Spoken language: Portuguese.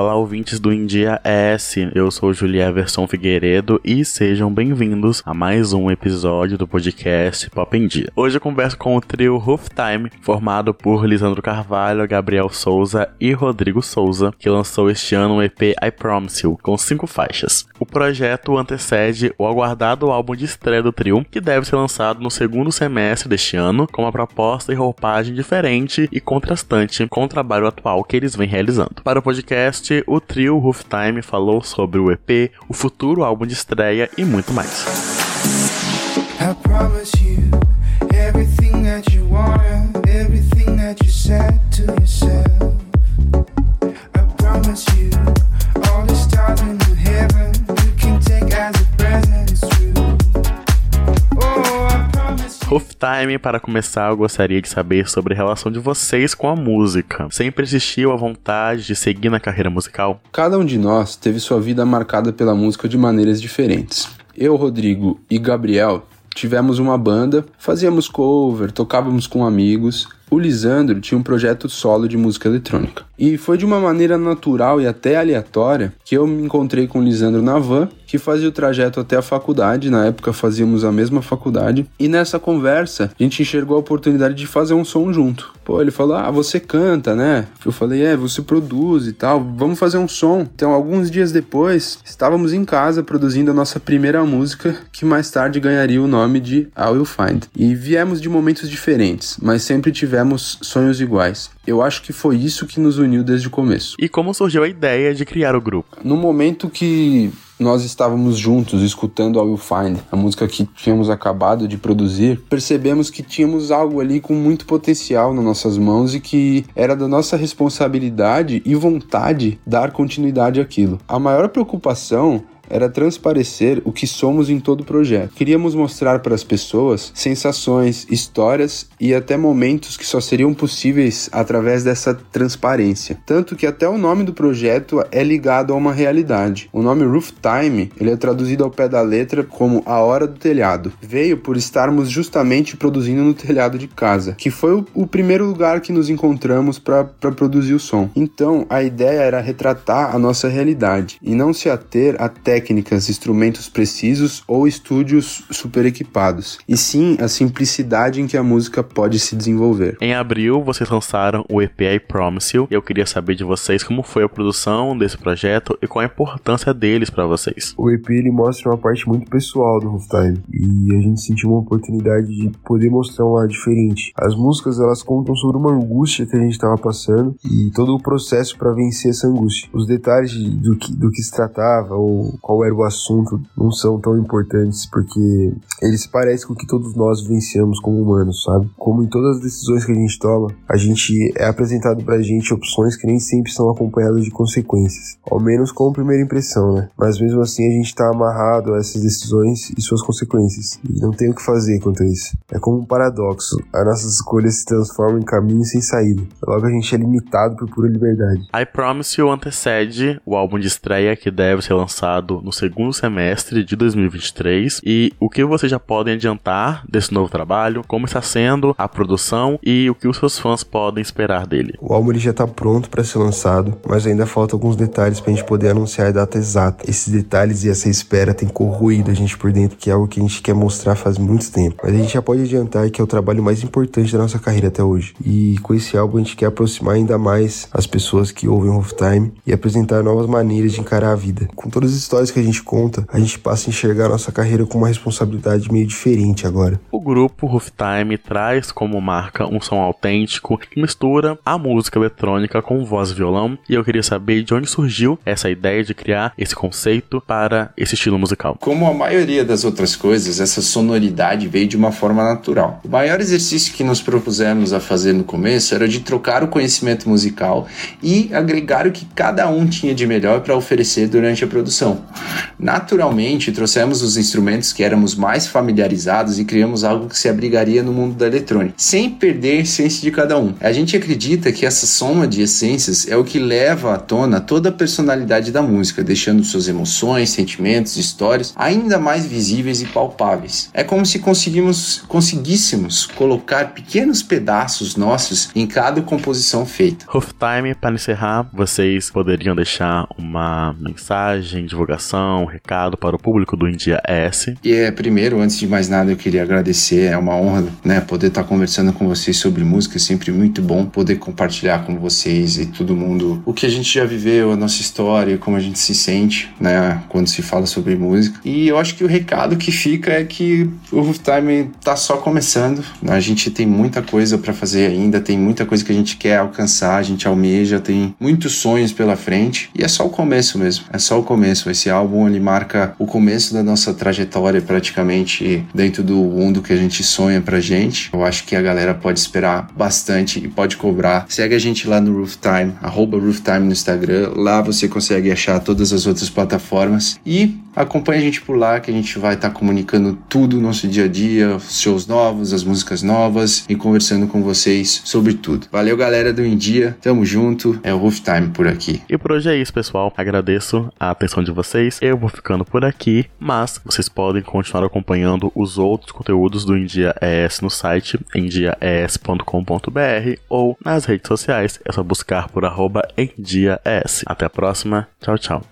Olá, ouvintes do India S. Eu sou Julia Everson Figueiredo e sejam bem-vindos a mais um episódio do podcast Pop em Dia. Hoje eu converso com o trio Roof Time, formado por Lisandro Carvalho, Gabriel Souza e Rodrigo Souza, que lançou este ano o EP I Promise You, com cinco faixas. O projeto antecede o aguardado álbum de estreia do trio, que deve ser lançado no segundo semestre deste ano, com uma proposta e roupagem diferente e contrastante com o trabalho atual que eles vêm realizando. Para o podcast, o trio Roof Time falou sobre o EP, o futuro álbum de estreia e muito mais. I Time, para começar, eu gostaria de saber sobre a relação de vocês com a música. Sempre existiu a vontade de seguir na carreira musical? Cada um de nós teve sua vida marcada pela música de maneiras diferentes. Eu, Rodrigo e Gabriel tivemos uma banda, fazíamos cover, tocávamos com amigos. O Lisandro tinha um projeto solo de música eletrônica. E foi de uma maneira natural e até aleatória que eu me encontrei com o Lisandro na van, que fazia o trajeto até a faculdade, na época fazíamos a mesma faculdade, e nessa conversa a gente enxergou a oportunidade de fazer um som junto. Pô, ele falou: Ah, você canta, né? Eu falei: É, você produz e tal, vamos fazer um som. Então, alguns dias depois, estávamos em casa produzindo a nossa primeira música, que mais tarde ganharia o nome de I Will Find. E viemos de momentos diferentes, mas sempre tivemos sonhos iguais. Eu acho que foi isso que nos uniu desde o começo. E como surgiu a ideia de criar o grupo? No momento que nós estávamos juntos escutando a Will Find, a música que tínhamos acabado de produzir, percebemos que tínhamos algo ali com muito potencial nas nossas mãos e que era da nossa responsabilidade e vontade dar continuidade àquilo. A maior preocupação era transparecer o que somos em todo o projeto. Queríamos mostrar para as pessoas sensações, histórias e até momentos que só seriam possíveis através dessa transparência. Tanto que até o nome do projeto é ligado a uma realidade. O nome Roof Time, ele é traduzido ao pé da letra como a hora do telhado. Veio por estarmos justamente produzindo no telhado de casa, que foi o, o primeiro lugar que nos encontramos para produzir o som. Então, a ideia era retratar a nossa realidade e não se ater até técnicas, instrumentos precisos ou estúdios super equipados, e sim a simplicidade em que a música pode se desenvolver. Em abril, vocês lançaram o EP I Promise You. Eu queria saber de vocês como foi a produção desse projeto e qual a importância deles para vocês. O EP ele mostra uma parte muito pessoal do Rooftime e a gente sentiu uma oportunidade de poder mostrar um lado diferente. As músicas elas contam sobre uma angústia que a gente estava passando e todo o processo para vencer essa angústia. Os detalhes do que, do que se tratava ou qual era o assunto não são tão importantes porque eles parecem com o que todos nós vivenciamos como humanos, sabe? Como em todas as decisões que a gente toma, a gente é apresentado pra gente opções que nem sempre são acompanhadas de consequências, ao menos como primeira impressão, né? Mas mesmo assim a gente tá amarrado a essas decisões e suas consequências e não tem o que fazer quanto a isso. É como um paradoxo, as nossas escolhas se transformam em caminhos sem saída. Logo a gente é limitado por pura liberdade. I Promise You antecede o álbum de estreia que deve ser lançado no segundo semestre de 2023 e o que vocês já podem adiantar desse novo trabalho, como está sendo a produção e o que os seus fãs podem esperar dele. O álbum já está pronto para ser lançado, mas ainda faltam alguns detalhes para a gente poder anunciar a data exata. Esses detalhes e essa espera tem corroído a gente por dentro, que é algo que a gente quer mostrar faz muito tempo. Mas a gente já pode adiantar que é o trabalho mais importante da nossa carreira até hoje. E com esse álbum a gente quer aproximar ainda mais as pessoas que ouvem o Time e apresentar novas maneiras de encarar a vida. Com todas as histórias que a gente conta, a gente passa a enxergar a nossa carreira com uma responsabilidade meio diferente agora. O grupo Rooftime traz como marca um som autêntico que mistura a música eletrônica com voz e violão, e eu queria saber de onde surgiu essa ideia de criar esse conceito para esse estilo musical. Como a maioria das outras coisas, essa sonoridade veio de uma forma natural. O maior exercício que nos propusemos a fazer no começo era de trocar o conhecimento musical e agregar o que cada um tinha de melhor para oferecer durante a produção. Naturalmente, trouxemos os instrumentos que éramos mais familiarizados e criamos algo que se abrigaria no mundo da eletrônica, sem perder a essência de cada um. A gente acredita que essa soma de essências é o que leva à tona toda a personalidade da música, deixando suas emoções, sentimentos, histórias ainda mais visíveis e palpáveis. É como se conseguimos, conseguíssemos colocar pequenos pedaços nossos em cada composição feita. Roof Time, para encerrar, vocês poderiam deixar uma mensagem, divulgação, recado para o público do India S. E é, primeiro, antes de mais nada, eu queria agradecer. É uma honra, né, poder estar conversando com vocês sobre música. É sempre muito bom poder compartilhar com vocês e todo mundo o que a gente já viveu, a nossa história, como a gente se sente, né, quando se fala sobre música. E eu acho que o recado que fica é que o Roof Time tá só começando. A gente tem muita coisa para fazer ainda, tem muita coisa que a gente quer alcançar, a gente almeja, tem muitos sonhos pela frente. E é só o começo mesmo. É só o começo. Esse álbum ele marca o começo da nossa trajetória praticamente dentro do mundo que a gente sonha pra gente. Eu acho que a galera pode esperar bastante e pode cobrar. Segue a gente lá no Rooftime, arroba Rooftime no Instagram. Lá você consegue achar todas as outras plataformas. E acompanha a gente por lá que a gente vai estar tá comunicando tudo no nosso dia a dia, shows novos, as músicas novas e conversando com vocês sobre tudo. Valeu, galera do India. Tamo junto. É o Rooftime por aqui. E por hoje é isso, pessoal. Agradeço a atenção de vocês. Eu vou ficando por aqui, mas vocês podem continuar acompanhando os outros conteúdos do India ES no site endiaes.com.br ou nas redes sociais. É só buscar por arroba. Até a próxima. Tchau, tchau.